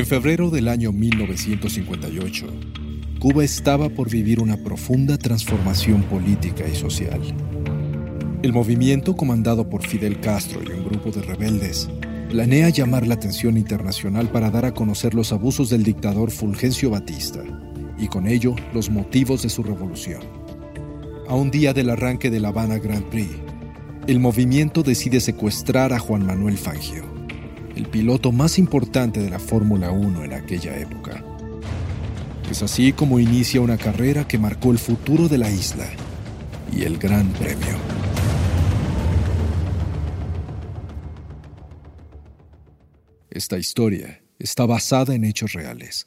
En febrero del año 1958, Cuba estaba por vivir una profunda transformación política y social. El movimiento comandado por Fidel Castro y un grupo de rebeldes planea llamar la atención internacional para dar a conocer los abusos del dictador Fulgencio Batista y con ello los motivos de su revolución. A un día del arranque de La Habana Grand Prix, el movimiento decide secuestrar a Juan Manuel Fangio, el piloto más importante de la Fórmula 1 en aquella época. Es así como inicia una carrera que marcó el futuro de la isla y el Gran Premio. Esta historia está basada en hechos reales.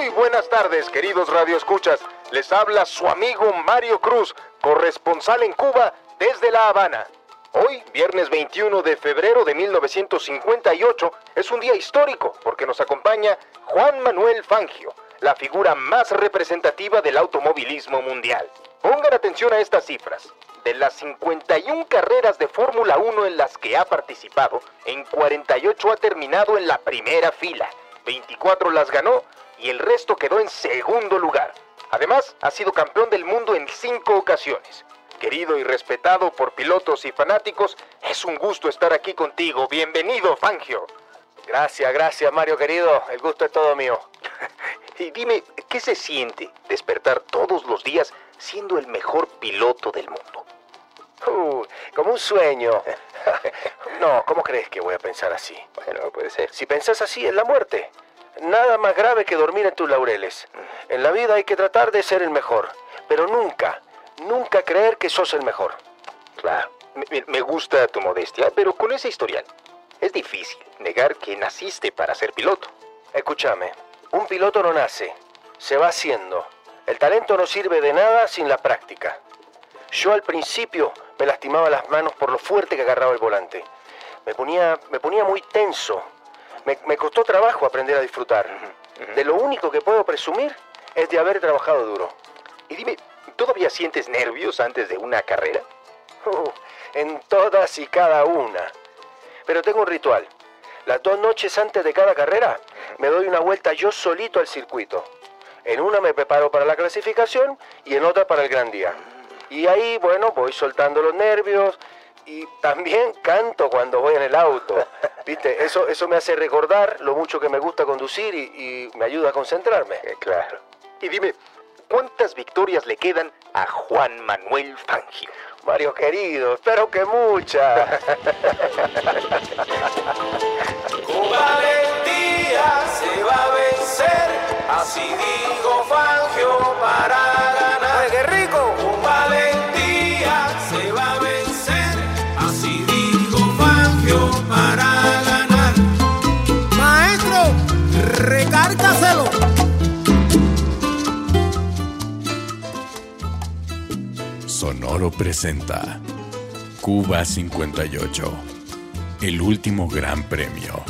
Muy buenas tardes, queridos radioescuchas. Les habla su amigo Mario Cruz, corresponsal en Cuba desde La Habana. Hoy, viernes 21 de febrero de 1958, es un día histórico porque nos acompaña Juan Manuel Fangio, la figura más representativa del automovilismo mundial. Pongan atención a estas cifras. De las 51 carreras de Fórmula 1 en las que ha participado, en 48 ha terminado en la primera fila, 24 las ganó y el resto quedó en segundo lugar. Además, ha sido campeón del mundo en cinco ocasiones. Querido y respetado por pilotos y fanáticos, es un gusto estar aquí contigo. Bienvenido, Fangio. Gracias, gracias, Mario querido. El gusto es todo mío. y dime, ¿qué se siente despertar todos los días siendo el mejor piloto del mundo? Uh, como un sueño. no, ¿cómo crees que voy a pensar así? Bueno, no puede ser. Si pensás así, es la muerte. Nada más grave que dormir en tus laureles. En la vida hay que tratar de ser el mejor, pero nunca, nunca creer que sos el mejor. Claro, me, me gusta tu modestia, pero con ese historial es difícil negar que naciste para ser piloto. Escúchame, un piloto no nace, se va haciendo. El talento no sirve de nada sin la práctica. Yo al principio me lastimaba las manos por lo fuerte que agarraba el volante. Me ponía, me ponía muy tenso. Me, me costó trabajo aprender a disfrutar. De lo único que puedo presumir es de haber trabajado duro. Y dime, ¿todavía sientes nervios antes de una carrera? Uh, en todas y cada una. Pero tengo un ritual. Las dos noches antes de cada carrera me doy una vuelta yo solito al circuito. En una me preparo para la clasificación y en otra para el gran día. Y ahí, bueno, voy soltando los nervios y también canto cuando voy en el auto. ¿Viste? Eso, eso me hace recordar lo mucho que me gusta conducir y, y me ayuda a concentrarme. Eh, claro. Y dime, ¿cuántas victorias le quedan a Juan Manuel Fangio? Mario querido, espero que muchas. Con valentía se va a vencer, así dijo Fangio para ganar. ¡Qué rico! Sonoro presenta Cuba 58, el último gran premio.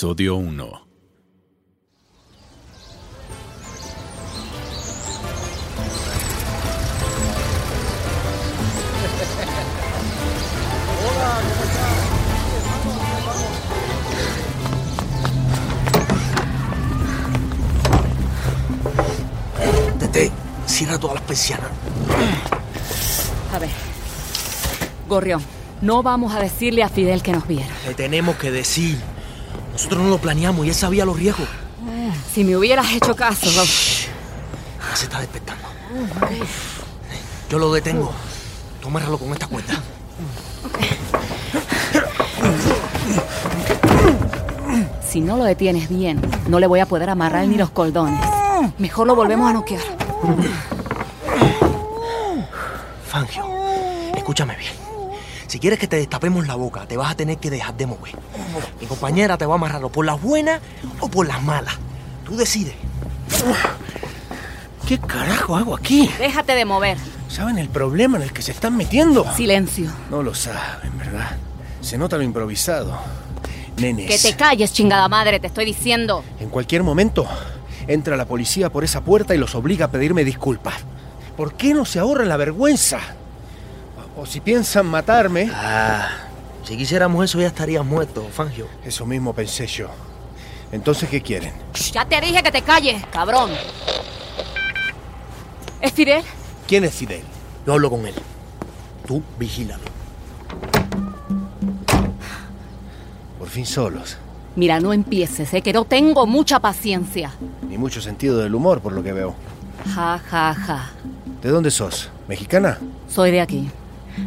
Episodio 1. Tete, cierra todas las persianas. A ver. Gorrión, no vamos a decirle a Fidel que nos viera. Le tenemos que decir. Nosotros no lo planeamos y él sabía los riesgos. Si me hubieras hecho caso. Ya se está despertando. Yo lo detengo. Tú con esta cuerda. Si no lo detienes bien, no le voy a poder amarrar ni los cordones. Mejor lo volvemos a noquear. Fangio, escúchame bien. Si quieres que te destapemos la boca, te vas a tener que dejar de mover. Mi compañera te va a amarrar o por las buenas o por las malas. Tú decides. ¿Qué carajo hago aquí? Déjate de mover. ¿Saben el problema en el que se están metiendo? Silencio. No lo saben, ¿verdad? Se nota lo improvisado. Nenes. Que te calles, chingada madre, te estoy diciendo. En cualquier momento entra la policía por esa puerta y los obliga a pedirme disculpas. ¿Por qué no se ahorran la vergüenza? O, si piensan matarme, Ah, si quisiéramos eso ya estarías muerto, Fangio. eso mismo pensé yo. Entonces, ¿qué quieren? Ya te dije que te calles, cabrón. ¿Es Fidel? ¿Quién es Fidel? Yo hablo con él. Tú vigílalo. Por fin solos. Mira, no empieces, ¿eh? que no tengo mucha paciencia. Ni mucho sentido del humor, por lo que veo. Ja, ja, ja. ¿De dónde sos? ¿Mexicana? Soy de aquí,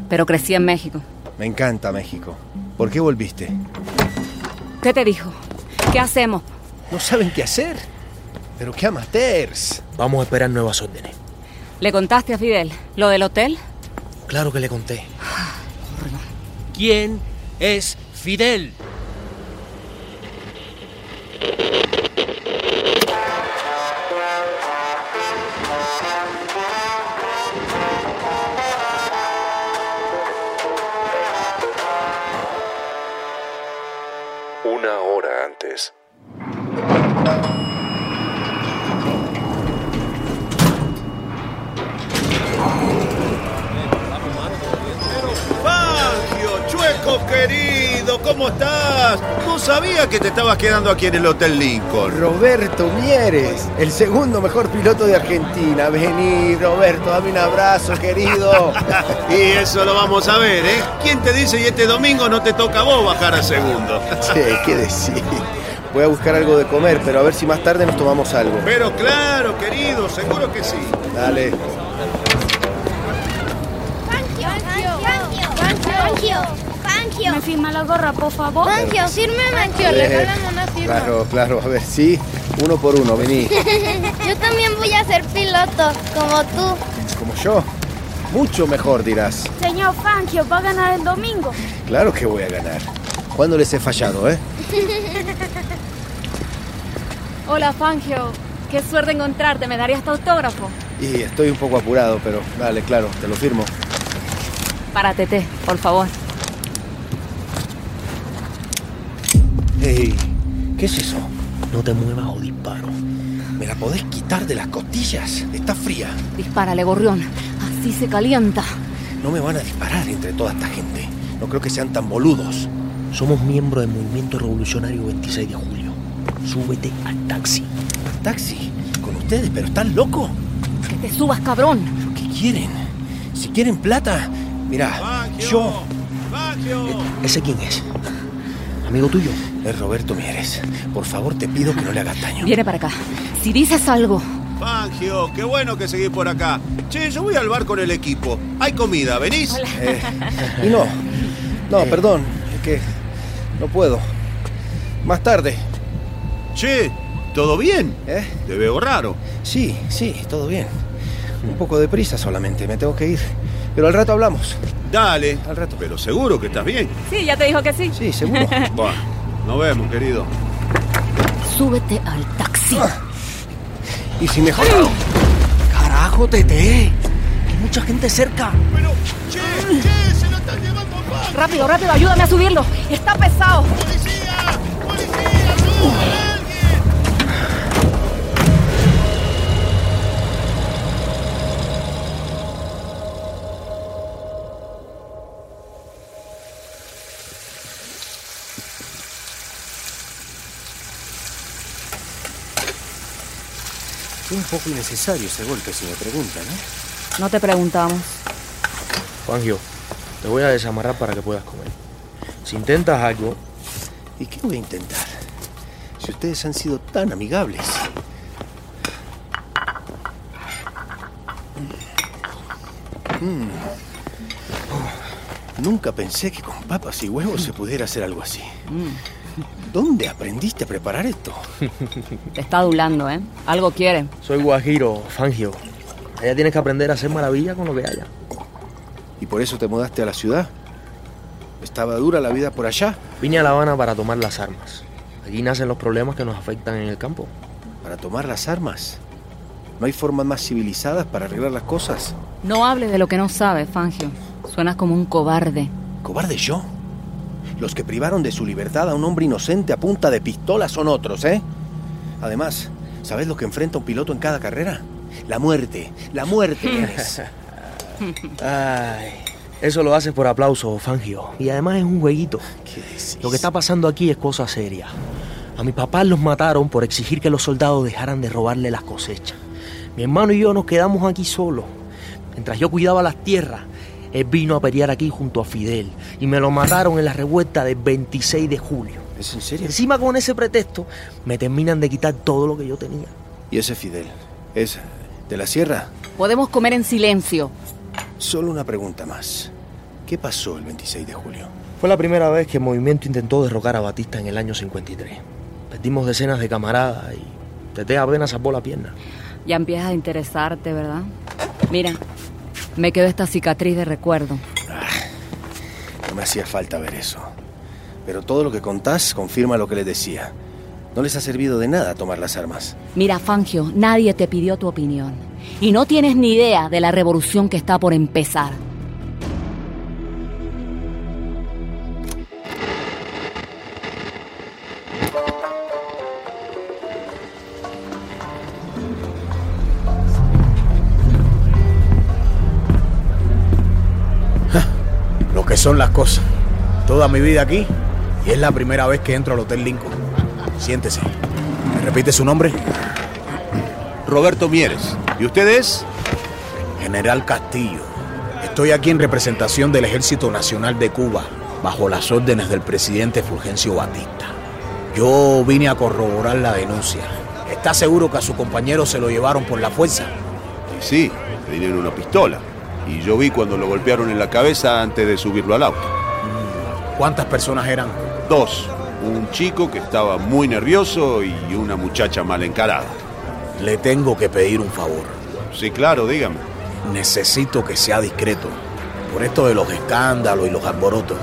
pero crecí en México. Me encanta México. ¿Por qué volviste? ¿Qué te dijo? ¿Qué hacemos? No saben qué hacer. Pero qué amateurs. Vamos a esperar nuevas órdenes. ¿Le contaste a Fidel lo del hotel? Claro que le conté. ¿Quién es Fidel? Querido, ¿cómo estás? No sabía que te estabas quedando aquí en el Hotel Lincoln. Roberto Mieres, el segundo mejor piloto de Argentina. Vení, Roberto, dame un abrazo, querido. y eso lo vamos a ver, ¿eh? ¿Quién te dice y este domingo no te toca a vos bajar a segundo? Che, ¿qué decir? Voy a buscar algo de comer, pero a ver si más tarde nos tomamos algo. Pero claro, querido, seguro que sí. Dale. Fangio, Fangio, Fangio, Fangio. ¿Me firma la gorra, por favor? Fangio, fírmeme. Fangio, le regalamos una firma. Claro, claro, a ver, sí. Uno por uno, vení. Yo también voy a ser piloto, como tú. Como yo. Mucho mejor, dirás. Señor Fangio, va a ganar el domingo. Claro que voy a ganar. ¿Cuándo les he fallado, eh? Hola, Fangio. Qué suerte encontrarte. ¿Me darías tu autógrafo? Y estoy un poco apurado, pero dale, claro, te lo firmo. Para Tete, por favor. Hey, ¿qué es eso? No te muevas o disparo. ¿Me la podés quitar de las costillas? Está fría. Dispárale, gorrión. Así se calienta. No me van a disparar entre toda esta gente. No creo que sean tan boludos. Somos miembros del Movimiento Revolucionario 26 de Julio. Súbete al taxi. ¿Taxi? ¿Con ustedes? ¿Pero están locos? Que te subas, cabrón. ¿Qué quieren? Si quieren plata, mira, yo... ¿Ese quién es? ¿Amigo tuyo? Es Roberto Mieres. Por favor, te pido que no le hagas daño. Viene para acá. Si dices algo, Fangio, qué bueno que seguís por acá. Che, yo voy al bar con el equipo. Hay comida, ¿venís? Eh, y no, no, perdón, es que no puedo. Más tarde. Che, ¿todo bien? ¿Eh? Te veo raro. Sí, sí, todo bien. Un poco de prisa solamente, me tengo que ir. Pero al rato hablamos. Dale. Al rato. Pero seguro que estás bien. sí, ya te dijo que sí. Sí, seguro. Buah, nos vemos, querido. Súbete al taxi. Y si mejor... ¡Carajo, Tete! Hay mucha gente cerca. Pero, che, che, se lo están llevando. Rápido, rápido, ayúdame a subirlo. Está pesado. ¡Policía! ¡Policía! ¡Ayuda a alguien! Fue un poco innecesario ese golpe, si me preguntan, ¿eh? No te preguntamos. Fangio, te voy a desamarrar para que puedas comer. Si intentas algo, ¿Y qué voy a intentar? Si ustedes han sido tan amigables. Mm. Oh, Nunca pensé que con papas y huevos se pudiera hacer algo así. ¿Dónde aprendiste a preparar esto? Te está adulando, ¿eh? Algo quiere. Soy guajiro, Fangio. Allá tienes que aprender a hacer maravilla con lo que haya. ¿Y por eso te mudaste a la ciudad? ¿Estaba dura la vida por allá? Vine a La Habana para tomar las armas. Allí nacen los problemas que nos afectan en el campo. ¿Para tomar las armas? ¿No hay formas más civilizadas para arreglar las cosas? No hables de lo que no sabes, Fangio. Suenas como un cobarde. ¿Cobarde yo? Los que privaron de su libertad a un hombre inocente a punta de pistola son otros, ¿eh? Además, ¿sabes lo que enfrenta un piloto en cada carrera? La muerte, la muerte. Ay, eso lo haces por aplauso, Fangio. Y además es un jueguito. ¿Qué decís? Lo que está pasando aquí es cosa seria. A mi papá los mataron por exigir que los soldados dejaran de robarle las cosechas. Mi hermano y yo nos quedamos aquí solos. Mientras yo cuidaba las tierras, él vino a pelear aquí junto a Fidel y me lo mataron en la revuelta del 26 de julio. ¿Es en serio? Encima con ese pretexto me terminan de quitar todo lo que yo tenía. ¿Y ese Fidel? ¿Es de la sierra? Podemos comer en silencio. Solo una pregunta más. ¿Qué pasó el 26 de julio? Fue la primera vez que el movimiento intentó derrocar a Batista en el año 53. Perdimos decenas de camaradas y Tete apenas salvó la pierna. Ya empiezas a interesarte, ¿verdad? Mira, me quedó esta cicatriz de recuerdo. No me hacía falta ver eso. Pero todo lo que contás confirma lo que les decía. No les ha servido de nada tomar las armas. Mira, Fangio, nadie te pidió tu opinión. Y no tienes ni idea de la revolución que está por empezar. Son las cosas. Toda mi vida aquí y es la primera vez que entro al Hotel Lincoln. Siéntese. ¿Me repite su nombre? Roberto Mieres. ¿Y usted es? General Castillo. Estoy aquí en representación del Ejército Nacional de Cuba, bajo las órdenes del presidente Fulgencio Batista. Yo vine a corroborar la denuncia. ¿Está seguro que a su compañero se lo llevaron por la fuerza? Sí, tenían una pistola. Y yo vi cuando lo golpearon en la cabeza antes de subirlo al auto. ¿Cuántas personas eran? Dos. Un chico que estaba muy nervioso y una muchacha mal encarada. Le tengo que pedir un favor. Sí, claro, dígame. Necesito que sea discreto. Por esto de los escándalos y los alborotos,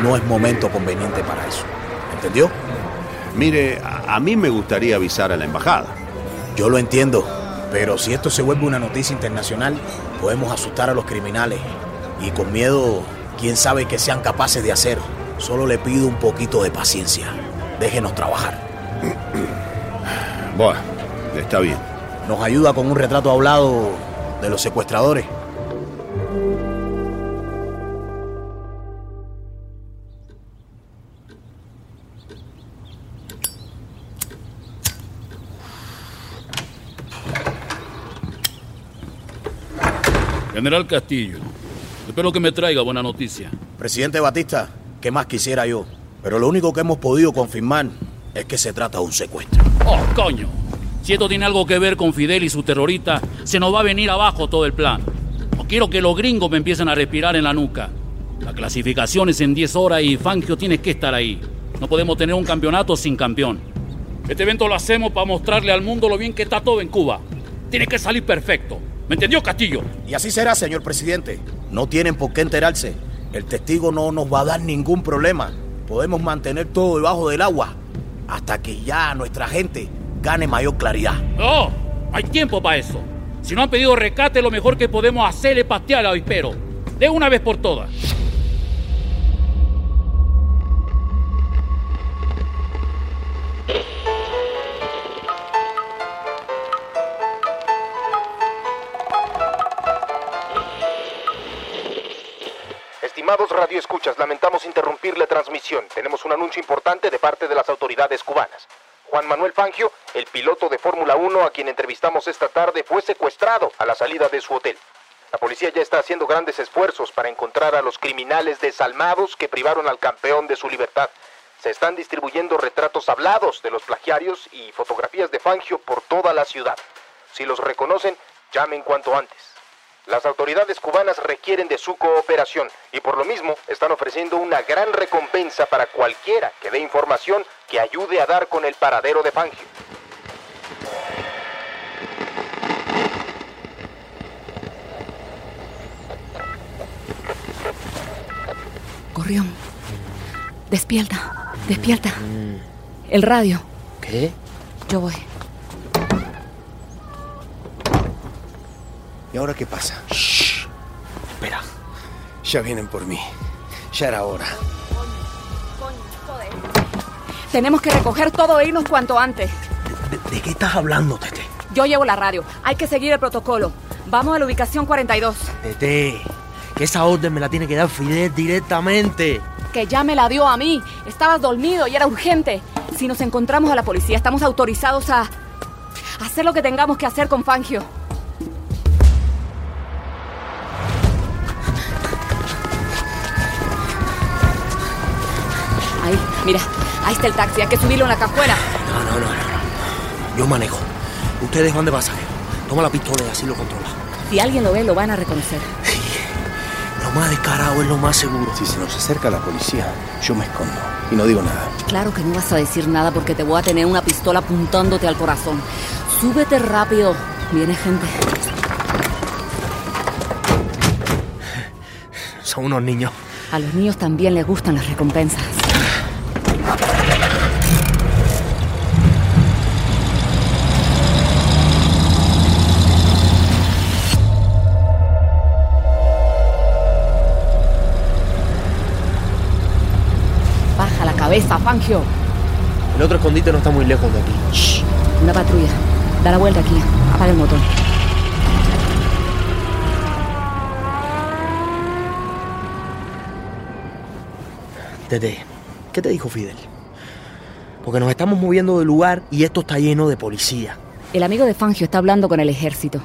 no es momento conveniente para eso. ¿Entendió? Mire, a, a mí me gustaría avisar a la embajada. Yo lo entiendo, pero si esto se vuelve una noticia internacional, podemos asustar a los criminales. Y con miedo, quién sabe qué sean capaces de hacer. Solo le pido un poquito de paciencia. Déjenos trabajar. Bueno, está bien. ¿Nos ayuda con un retrato hablado de los secuestradores? General Castillo, espero que me traiga buena noticia. Presidente Batista, ¿qué más quisiera yo? Pero lo único que hemos podido confirmar es que se trata de un secuestro. ¡Oh, coño! Si esto tiene algo que ver con Fidel y su terrorista, se nos va a venir abajo todo el plan. No quiero que los gringos me empiecen a respirar en la nuca. La clasificación es en 10 horas y Fangio tiene que estar ahí. No podemos tener un campeonato sin campeón. Este evento lo hacemos para mostrarle al mundo lo bien que está todo en Cuba. Tiene que salir perfecto. ¿Me entendió, Castillo? Y así será, señor presidente. No tienen por qué enterarse. El testigo no nos va a dar ningún problema. Podemos mantener todo debajo del agua hasta que ya nuestra gente gane mayor claridad. ¡No! Hay tiempo para eso. Si no han pedido rescate, lo mejor que podemos hacer es patear al avispero. De una vez por todas. Estimados radioescuchas, lamentamos interrumpir la transmisión. Tenemos un anuncio importante de parte de las autoridades cubanas. Juan Manuel Fangio, el piloto de Fórmula 1 a quien entrevistamos esta tarde, fue secuestrado a la salida de su hotel. La policía ya está haciendo grandes esfuerzos para encontrar a los criminales desalmados que privaron al campeón de su libertad. Se están distribuyendo retratos hablados de los plagiarios y fotografías de Fangio por toda la ciudad. Si los reconocen, llamen cuanto antes. Las autoridades cubanas requieren de su cooperación y por lo mismo están ofreciendo una gran recompensa para cualquiera que dé información que ayude a dar con el paradero de Fangio. Gorrión, despierta, despierta. El radio. ¿Qué? Yo voy. ¿Y ahora qué pasa? Espera. Ya vienen por mí. Ya era hora. Tenemos que recoger todo e irnos cuanto antes. ¿De, de qué estás hablando, Tete? Yo llevo la radio. Hay que seguir el protocolo. Vamos a la ubicación 42. Tete, que esa orden me la tiene que dar Fidel directamente. Que ya me la dio a mí. Estabas dormido y era urgente. Si nos encontramos a la policía, estamos autorizados a hacer lo que tengamos que hacer con Fangio. Ahí, mira, ahí está el taxi, hay que subirlo en la cajuela. No, no, no, no. Yo manejo. Ustedes van de pasajero. Toma la pistola y así lo controla. Si alguien lo ve, lo van a reconocer. Lo más descarado es lo más seguro. Si se nos acerca la policía, yo me escondo y no digo nada. Claro que no vas a decir nada porque te voy a tener una pistola apuntándote al corazón. Súbete rápido. Viene gente. Son unos niños. A los niños también les gustan las recompensas. Cabeza, Fangio. El otro escondite no está muy lejos de aquí. Shh, una patrulla. Da la vuelta aquí. Apaga el motor. Tete, ¿qué te dijo Fidel? Porque nos estamos moviendo del lugar y esto está lleno de policía. El amigo de Fangio está hablando con el ejército.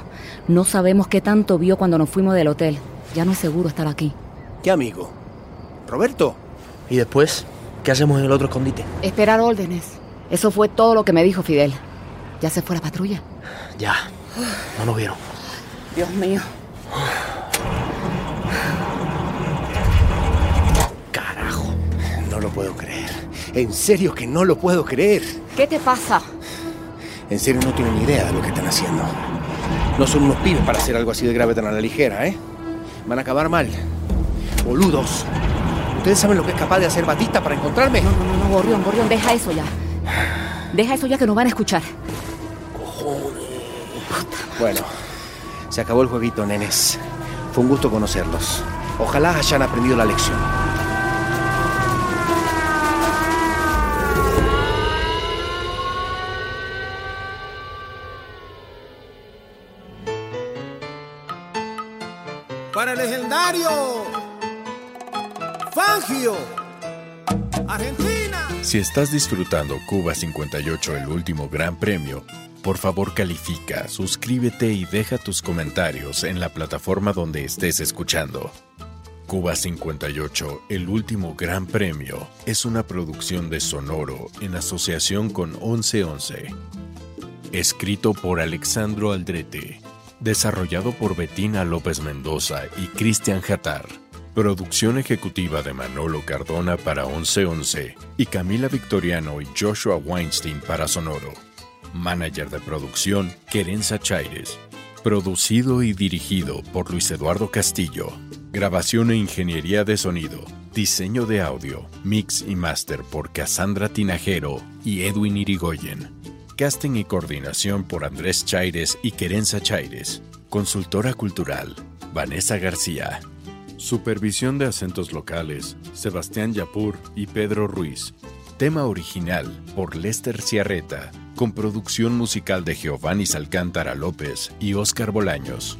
No sabemos qué tanto vio cuando nos fuimos del hotel. Ya no es seguro estar aquí. ¿Qué amigo? ¿Roberto? ¿Y después? ¿Qué hacemos en el otro escondite? Esperar órdenes. Eso fue todo lo que me dijo Fidel. ¿Ya se fue la patrulla? Ya. No nos vieron. Dios mío. Carajo. No lo puedo creer. En serio que no lo puedo creer. ¿Qué te pasa? En serio no tienen ni idea de lo que están haciendo. No son unos pibes para hacer algo así de grave tan a la ligera, ¿eh? Van a acabar mal. Boludos. ¿Ustedes saben lo que es capaz de hacer Batista para encontrarme? No, no, no, no, Gorrión, Gorrión, deja eso ya. Deja eso ya que nos van a escuchar. Bueno, se acabó el jueguito, nenes. Fue un gusto conocerlos. Ojalá hayan aprendido la lección. Para el legendario Argentina. Si estás disfrutando Cuba 58, el último gran premio, por favor califica, suscríbete y deja tus comentarios en la plataforma donde estés escuchando. Cuba 58, el último gran premio, es una producción de Sonoro en asociación con 1111. Escrito por Alexandro Aldrete. Desarrollado por Betina López Mendoza y Cristian Jatar. Producción ejecutiva de Manolo Cardona para 1111 y Camila Victoriano y Joshua Weinstein para Sonoro. Manager de producción, Querenza Chaires. Producido y dirigido por Luis Eduardo Castillo. Grabación e ingeniería de sonido. Diseño de audio, mix y master por Cassandra Tinajero y Edwin Irigoyen. Casting y coordinación por Andrés Chaires y Querenza Chaires. Consultora cultural, Vanessa García. Supervisión de acentos locales, Sebastián Yapur y Pedro Ruiz. Tema original por Lester Ciarreta, con producción musical de Giovanni Alcántara López y Óscar Bolaños.